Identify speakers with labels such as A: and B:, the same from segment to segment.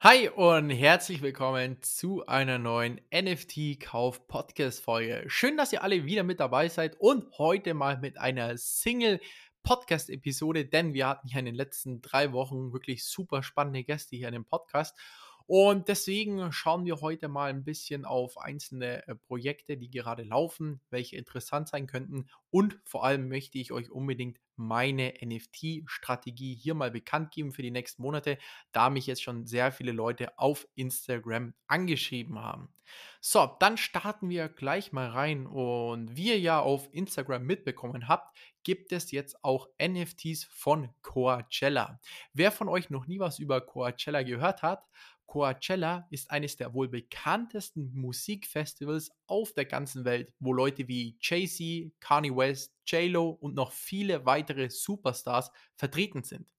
A: Hi und herzlich willkommen zu einer neuen NFT-Kauf-Podcast-Folge. Schön, dass ihr alle wieder mit dabei seid und heute mal mit einer Single-Podcast-Episode, denn wir hatten ja in den letzten drei Wochen wirklich super spannende Gäste hier in dem Podcast. Und deswegen schauen wir heute mal ein bisschen auf einzelne äh, Projekte, die gerade laufen, welche interessant sein könnten. Und vor allem möchte ich euch unbedingt meine NFT-Strategie hier mal bekannt geben für die nächsten Monate, da mich jetzt schon sehr viele Leute auf Instagram angeschrieben haben. So, dann starten wir gleich mal rein. Und wie ihr ja auf Instagram mitbekommen habt, gibt es jetzt auch NFTs von Coachella. Wer von euch noch nie was über Coachella gehört hat, Coachella ist eines der wohl bekanntesten Musikfestivals auf der ganzen Welt, wo Leute wie Jay-Z, Kanye West, J-Lo und noch viele weitere Superstars vertreten sind.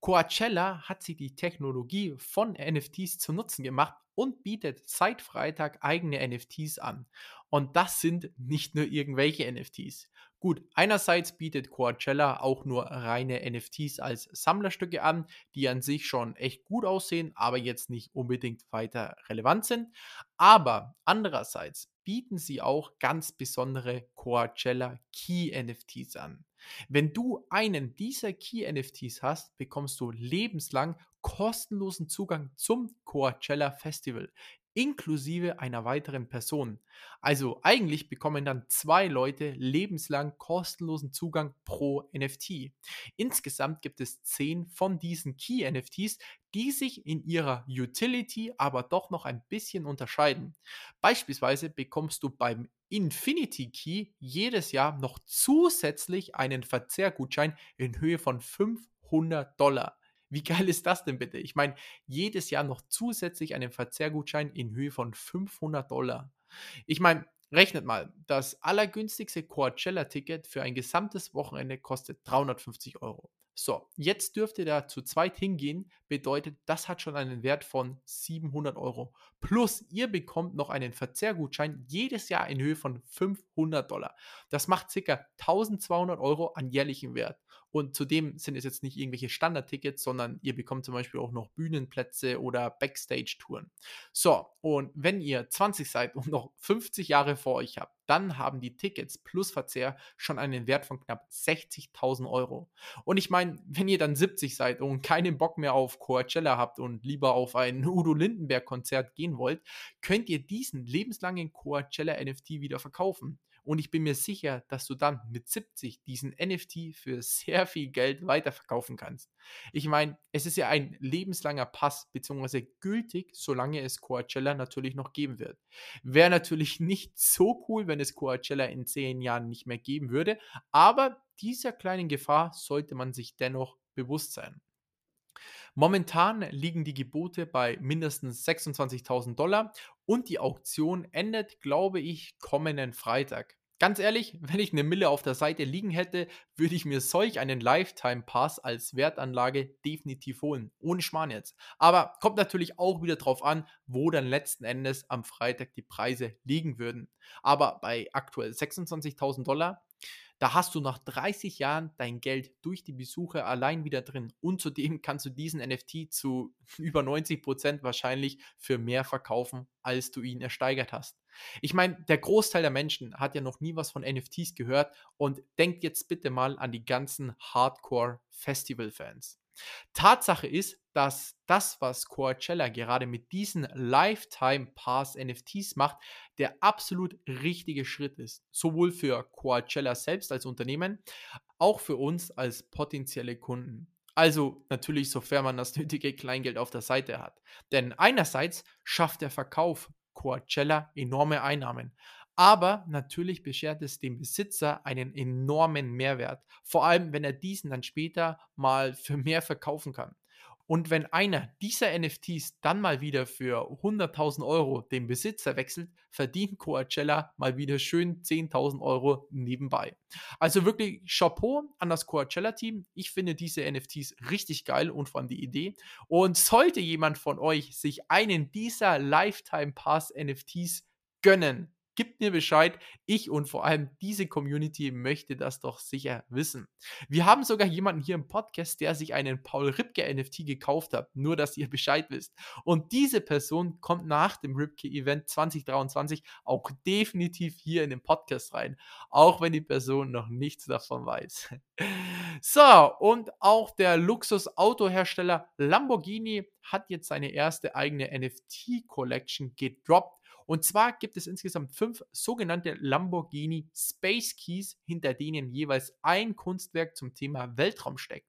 A: Coachella hat sich die Technologie von NFTs zu Nutzen gemacht und bietet seit Freitag eigene NFTs an. Und das sind nicht nur irgendwelche NFTs. Gut, einerseits bietet Coachella auch nur reine NFTs als Sammlerstücke an, die an sich schon echt gut aussehen, aber jetzt nicht unbedingt weiter relevant sind. Aber andererseits bieten sie auch ganz besondere Coachella Key NFTs an. Wenn du einen dieser Key NFTs hast, bekommst du lebenslang kostenlosen Zugang zum Coachella Festival inklusive einer weiteren Person. Also eigentlich bekommen dann zwei Leute lebenslang kostenlosen Zugang pro NFT. Insgesamt gibt es zehn von diesen Key NFTs, die sich in ihrer Utility aber doch noch ein bisschen unterscheiden. Beispielsweise bekommst du beim Infinity Key jedes Jahr noch zusätzlich einen Verzehrgutschein in Höhe von 500 Dollar. Wie geil ist das denn bitte? Ich meine, jedes Jahr noch zusätzlich einen Verzehrgutschein in Höhe von 500 Dollar. Ich meine, rechnet mal, das allergünstigste Coachella-Ticket für ein gesamtes Wochenende kostet 350 Euro. So, jetzt dürft ihr da zu zweit hingehen, bedeutet, das hat schon einen Wert von 700 Euro. Plus, ihr bekommt noch einen Verzehrgutschein jedes Jahr in Höhe von 500 Dollar. Das macht ca. 1200 Euro an jährlichem Wert. Und zudem sind es jetzt nicht irgendwelche Standardtickets, sondern ihr bekommt zum Beispiel auch noch Bühnenplätze oder Backstage-Touren. So, und wenn ihr 20 seid und noch 50 Jahre vor euch habt, dann haben die Tickets plus Verzehr schon einen Wert von knapp 60.000 Euro. Und ich meine, wenn ihr dann 70 seid und keinen Bock mehr auf Coachella habt und lieber auf ein Udo Lindenberg-Konzert gehen wollt, könnt ihr diesen lebenslangen Coachella NFT wieder verkaufen. Und ich bin mir sicher, dass du dann mit 70 diesen NFT für sehr viel Geld weiterverkaufen kannst. Ich meine, es ist ja ein lebenslanger Pass, beziehungsweise gültig, solange es Coachella natürlich noch geben wird. Wäre natürlich nicht so cool, wenn es Coachella in zehn Jahren nicht mehr geben würde, aber dieser kleinen Gefahr sollte man sich dennoch bewusst sein. Momentan liegen die Gebote bei mindestens 26.000 Dollar und die Auktion endet, glaube ich, kommenden Freitag. Ganz ehrlich, wenn ich eine Mille auf der Seite liegen hätte, würde ich mir solch einen Lifetime Pass als Wertanlage definitiv holen. Ohne Schmarrn jetzt. Aber kommt natürlich auch wieder drauf an, wo dann letzten Endes am Freitag die Preise liegen würden. Aber bei aktuell 26.000 Dollar da hast du nach 30 Jahren dein Geld durch die Besucher allein wieder drin. Und zudem kannst du diesen NFT zu über 90 Prozent wahrscheinlich für mehr verkaufen, als du ihn ersteigert hast. Ich meine, der Großteil der Menschen hat ja noch nie was von NFTs gehört und denkt jetzt bitte mal an die ganzen Hardcore-Festival-Fans. Tatsache ist, dass das, was Coachella gerade mit diesen Lifetime Pass NFTs macht, der absolut richtige Schritt ist. Sowohl für Coachella selbst als Unternehmen, auch für uns als potenzielle Kunden. Also natürlich, sofern man das nötige Kleingeld auf der Seite hat. Denn einerseits schafft der Verkauf Coachella enorme Einnahmen. Aber natürlich beschert es dem Besitzer einen enormen Mehrwert, vor allem wenn er diesen dann später mal für mehr verkaufen kann. Und wenn einer dieser NFTs dann mal wieder für 100.000 Euro den Besitzer wechselt, verdient Coachella mal wieder schön 10.000 Euro nebenbei. Also wirklich Chapeau an das Coachella-Team. Ich finde diese NFTs richtig geil und vor allem die Idee. Und sollte jemand von euch sich einen dieser Lifetime Pass NFTs gönnen, Gebt mir Bescheid. Ich und vor allem diese Community möchte das doch sicher wissen. Wir haben sogar jemanden hier im Podcast, der sich einen Paul Ripke NFT gekauft hat. Nur, dass ihr Bescheid wisst. Und diese Person kommt nach dem Ripke Event 2023 auch definitiv hier in den Podcast rein. Auch wenn die Person noch nichts davon weiß. So, und auch der Luxus-Autohersteller Lamborghini hat jetzt seine erste eigene NFT-Collection gedroppt. Und zwar gibt es insgesamt fünf sogenannte Lamborghini Space Keys, hinter denen jeweils ein Kunstwerk zum Thema Weltraum steckt.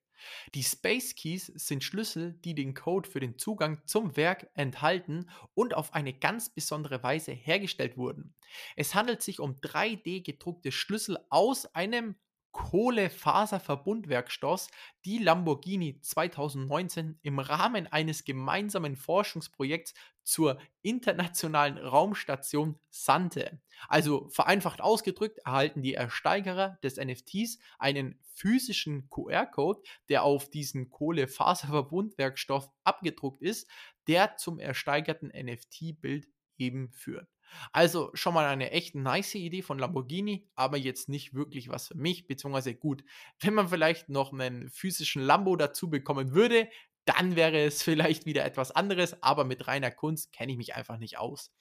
A: Die Space Keys sind Schlüssel, die den Code für den Zugang zum Werk enthalten und auf eine ganz besondere Weise hergestellt wurden. Es handelt sich um 3D gedruckte Schlüssel aus einem Kohlefaserverbundwerkstoffs, die Lamborghini 2019 im Rahmen eines gemeinsamen Forschungsprojekts zur internationalen Raumstation sandte. Also vereinfacht ausgedrückt erhalten die Ersteigerer des NFTs einen physischen QR-Code, der auf diesen Kohlefaserverbundwerkstoff abgedruckt ist, der zum ersteigerten NFT-Bild eben führt. Also schon mal eine echt nice Idee von Lamborghini, aber jetzt nicht wirklich was für mich, beziehungsweise gut, wenn man vielleicht noch einen physischen Lambo dazu bekommen würde, dann wäre es vielleicht wieder etwas anderes, aber mit reiner Kunst kenne ich mich einfach nicht aus.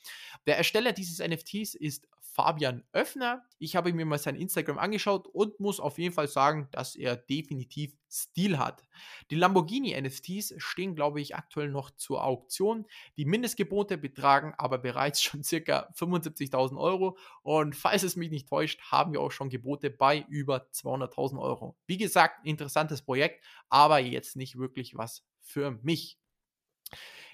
A: Der Ersteller dieses NFTs ist Fabian Öffner. Ich habe mir mal sein Instagram angeschaut und muss auf jeden Fall sagen, dass er definitiv Stil hat. Die Lamborghini NFTs stehen, glaube ich, aktuell noch zur Auktion. Die Mindestgebote betragen aber bereits schon circa 75.000 Euro und falls es mich nicht täuscht, haben wir auch schon Gebote bei über 200.000 Euro. Wie gesagt, interessantes Projekt, aber jetzt nicht wirklich was für mich.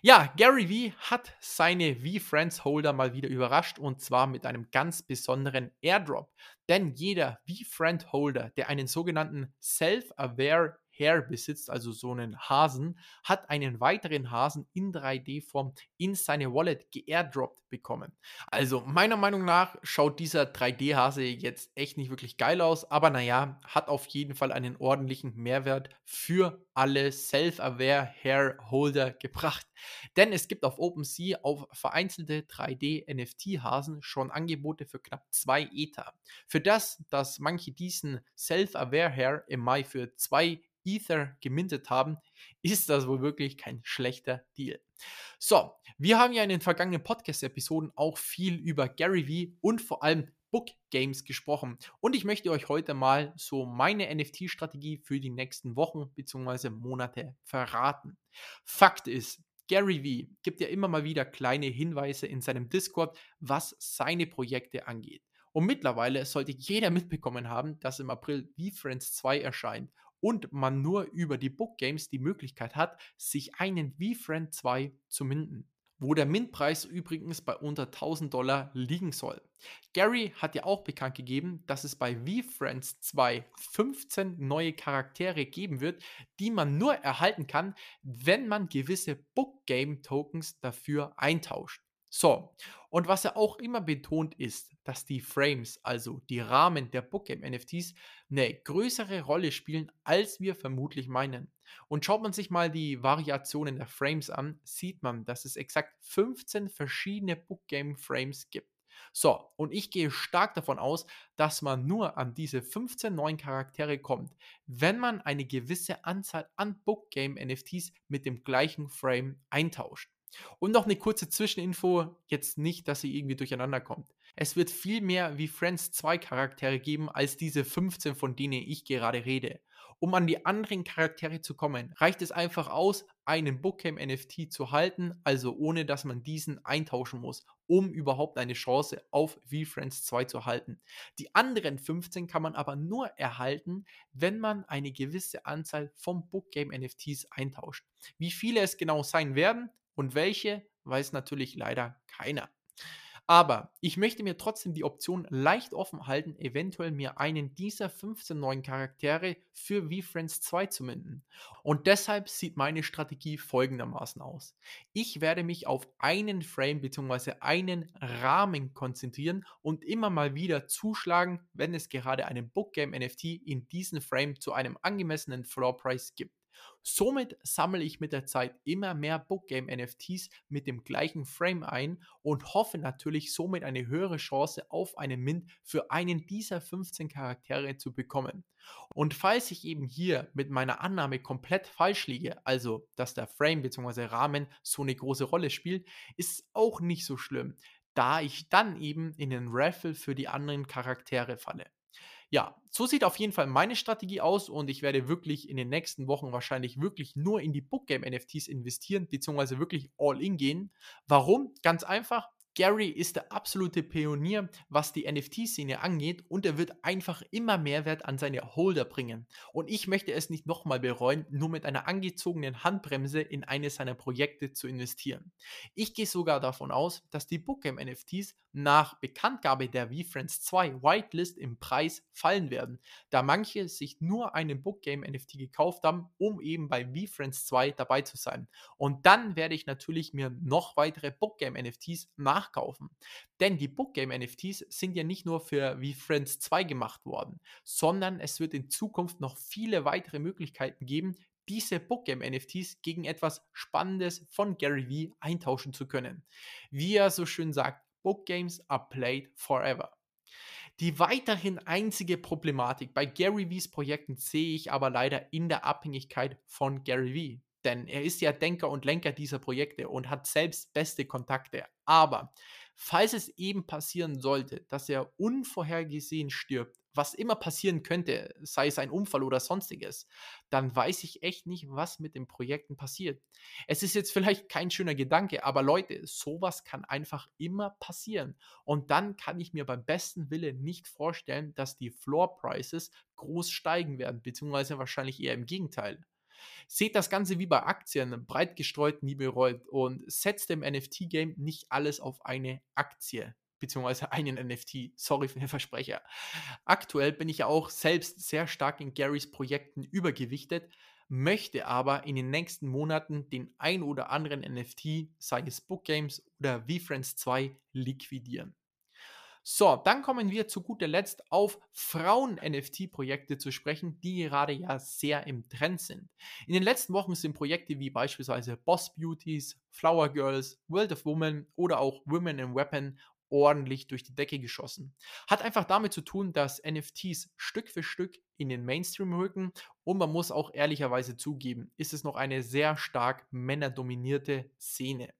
A: Ja, Gary Vee hat seine V-Friends Holder mal wieder überrascht und zwar mit einem ganz besonderen Airdrop. Denn jeder V-Friend Holder, der einen sogenannten Self-Aware Hair besitzt, also so einen Hasen, hat einen weiteren Hasen in 3D-Form in seine Wallet geairdroppt bekommen. Also meiner Meinung nach schaut dieser 3D-Hase jetzt echt nicht wirklich geil aus, aber naja, hat auf jeden Fall einen ordentlichen Mehrwert für alle Self-Aware Hair Holder gebracht. Denn es gibt auf OpenSea auf vereinzelte 3D-NFT-Hasen schon Angebote für knapp 2 Ether. Für das, dass manche diesen Self-Aware Hair im Mai für 2 Ether gemintet haben, ist das wohl wirklich kein schlechter Deal. So, wir haben ja in den vergangenen Podcast-Episoden auch viel über Gary Vee und vor allem Book Games gesprochen. Und ich möchte euch heute mal so meine NFT-Strategie für die nächsten Wochen bzw. Monate verraten. Fakt ist, Gary Vee gibt ja immer mal wieder kleine Hinweise in seinem Discord, was seine Projekte angeht. Und mittlerweile sollte jeder mitbekommen haben, dass im April V-Friends 2 erscheint und man nur über die Book Games die Möglichkeit hat, sich einen V-Friend 2 zu minden. Wo der Mintpreis übrigens bei unter 1000 Dollar liegen soll. Gary hat ja auch bekannt gegeben, dass es bei V-Friends 2 15 neue Charaktere geben wird, die man nur erhalten kann, wenn man gewisse Book Game Tokens dafür eintauscht. So, und was er auch immer betont ist, dass die Frames, also die Rahmen der Bookgame NFTs, eine größere Rolle spielen, als wir vermutlich meinen. Und schaut man sich mal die Variationen der Frames an, sieht man, dass es exakt 15 verschiedene Bookgame Frames gibt. So, und ich gehe stark davon aus, dass man nur an diese 15 neuen Charaktere kommt, wenn man eine gewisse Anzahl an Bookgame NFTs mit dem gleichen Frame eintauscht. Und noch eine kurze Zwischeninfo, jetzt nicht, dass sie irgendwie durcheinander kommt. Es wird viel mehr wie Friends 2 Charaktere geben, als diese 15, von denen ich gerade rede. Um an die anderen Charaktere zu kommen, reicht es einfach aus, einen Bookcam NFT zu halten, also ohne dass man diesen eintauschen muss, um überhaupt eine Chance auf V-Friends 2 zu halten. Die anderen 15 kann man aber nur erhalten, wenn man eine gewisse Anzahl von Bookgame NFTs eintauscht. Wie viele es genau sein werden, und welche, weiß natürlich leider keiner. Aber ich möchte mir trotzdem die Option leicht offen halten, eventuell mir einen dieser 15 neuen Charaktere für VFriends 2 zu minden. Und deshalb sieht meine Strategie folgendermaßen aus. Ich werde mich auf einen Frame bzw. einen Rahmen konzentrieren und immer mal wieder zuschlagen, wenn es gerade einen Bookgame NFT in diesem Frame zu einem angemessenen Floor Price gibt. Somit sammle ich mit der Zeit immer mehr Bookgame NFTs mit dem gleichen Frame ein und hoffe natürlich somit eine höhere Chance auf einen Mint für einen dieser 15 Charaktere zu bekommen. Und falls ich eben hier mit meiner Annahme komplett falsch liege, also dass der Frame bzw. Rahmen so eine große Rolle spielt, ist auch nicht so schlimm, da ich dann eben in den Raffle für die anderen Charaktere falle. Ja, so sieht auf jeden Fall meine Strategie aus und ich werde wirklich in den nächsten Wochen wahrscheinlich wirklich nur in die Bookgame NFTs investieren, beziehungsweise wirklich all in gehen. Warum? Ganz einfach, Gary ist der absolute Pionier, was die NFT-Szene angeht und er wird einfach immer Mehrwert an seine Holder bringen. Und ich möchte es nicht nochmal bereuen, nur mit einer angezogenen Handbremse in eines seiner Projekte zu investieren. Ich gehe sogar davon aus, dass die Bookgame NFTs nach Bekanntgabe der VFriends 2 Whitelist im Preis fallen werden, da manche sich nur einen Bookgame NFT gekauft haben, um eben bei VFriends 2 dabei zu sein. Und dann werde ich natürlich mir noch weitere Bookgame NFTs nach nachkaufen. Denn die Bookgame NFTs sind ja nicht nur für wie Friends 2 gemacht worden, sondern es wird in Zukunft noch viele weitere Möglichkeiten geben, diese Bookgame NFTs gegen etwas Spannendes von Gary Vee eintauschen zu können. Wie er so schön sagt, Bookgames are played forever. Die weiterhin einzige Problematik bei Gary Vees Projekten sehe ich aber leider in der Abhängigkeit von Gary Vee. Denn er ist ja Denker und Lenker dieser Projekte und hat selbst beste Kontakte. Aber falls es eben passieren sollte, dass er unvorhergesehen stirbt, was immer passieren könnte, sei es ein Unfall oder sonstiges, dann weiß ich echt nicht, was mit den Projekten passiert. Es ist jetzt vielleicht kein schöner Gedanke, aber Leute, sowas kann einfach immer passieren. Und dann kann ich mir beim besten Wille nicht vorstellen, dass die Floor Prices groß steigen werden, beziehungsweise wahrscheinlich eher im Gegenteil. Seht das Ganze wie bei Aktien, breit gestreut, nie bereut und setzt im NFT-Game nicht alles auf eine Aktie beziehungsweise einen NFT. Sorry für den Versprecher. Aktuell bin ich ja auch selbst sehr stark in Garys Projekten übergewichtet, möchte aber in den nächsten Monaten den ein oder anderen NFT, sei es Book Games oder VFriends 2, liquidieren. So, dann kommen wir zu guter Letzt auf Frauen-NFT-Projekte zu sprechen, die gerade ja sehr im Trend sind. In den letzten Wochen sind Projekte wie beispielsweise Boss Beauties, Flower Girls, World of Women oder auch Women in Weapon ordentlich durch die Decke geschossen. Hat einfach damit zu tun, dass NFTs Stück für Stück in den Mainstream rücken und man muss auch ehrlicherweise zugeben, ist es noch eine sehr stark männerdominierte Szene.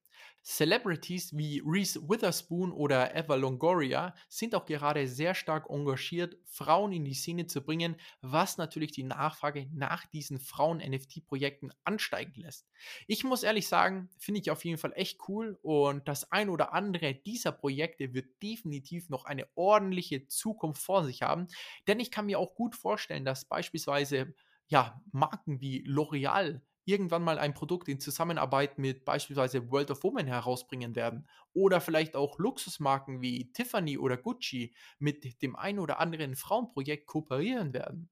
A: Celebrities wie Reese Witherspoon oder Eva Longoria sind auch gerade sehr stark engagiert, Frauen in die Szene zu bringen, was natürlich die Nachfrage nach diesen Frauen-NFT-Projekten ansteigen lässt. Ich muss ehrlich sagen, finde ich auf jeden Fall echt cool und das ein oder andere dieser Projekte wird definitiv noch eine ordentliche Zukunft vor sich haben, denn ich kann mir auch gut vorstellen, dass beispielsweise ja, Marken wie L'Oreal irgendwann mal ein Produkt in Zusammenarbeit mit beispielsweise World of Women herausbringen werden. Oder vielleicht auch Luxusmarken wie Tiffany oder Gucci mit dem ein oder anderen Frauenprojekt kooperieren werden.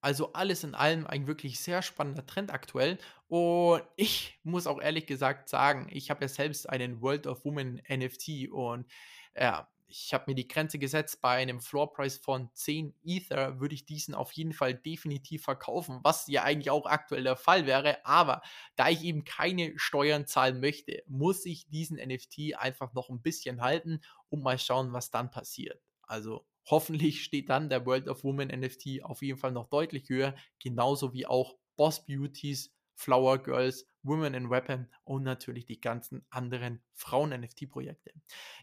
A: Also alles in allem ein wirklich sehr spannender Trend aktuell. Und ich muss auch ehrlich gesagt sagen, ich habe ja selbst einen World of Women NFT und ja, ich habe mir die Grenze gesetzt, bei einem Floorpreis von 10 Ether würde ich diesen auf jeden Fall definitiv verkaufen, was ja eigentlich auch aktuell der Fall wäre. Aber da ich eben keine Steuern zahlen möchte, muss ich diesen NFT einfach noch ein bisschen halten und mal schauen, was dann passiert. Also hoffentlich steht dann der World of Women NFT auf jeden Fall noch deutlich höher, genauso wie auch Boss Beauties Flower Girls, Women in Weapon und natürlich die ganzen anderen Frauen-NFT-Projekte.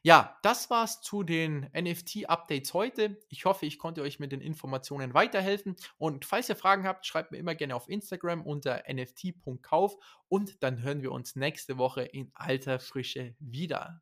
A: Ja, das war's zu den NFT-Updates heute. Ich hoffe, ich konnte euch mit den Informationen weiterhelfen. Und falls ihr Fragen habt, schreibt mir immer gerne auf Instagram unter nft.kauf und dann hören wir uns nächste Woche in alter Frische wieder.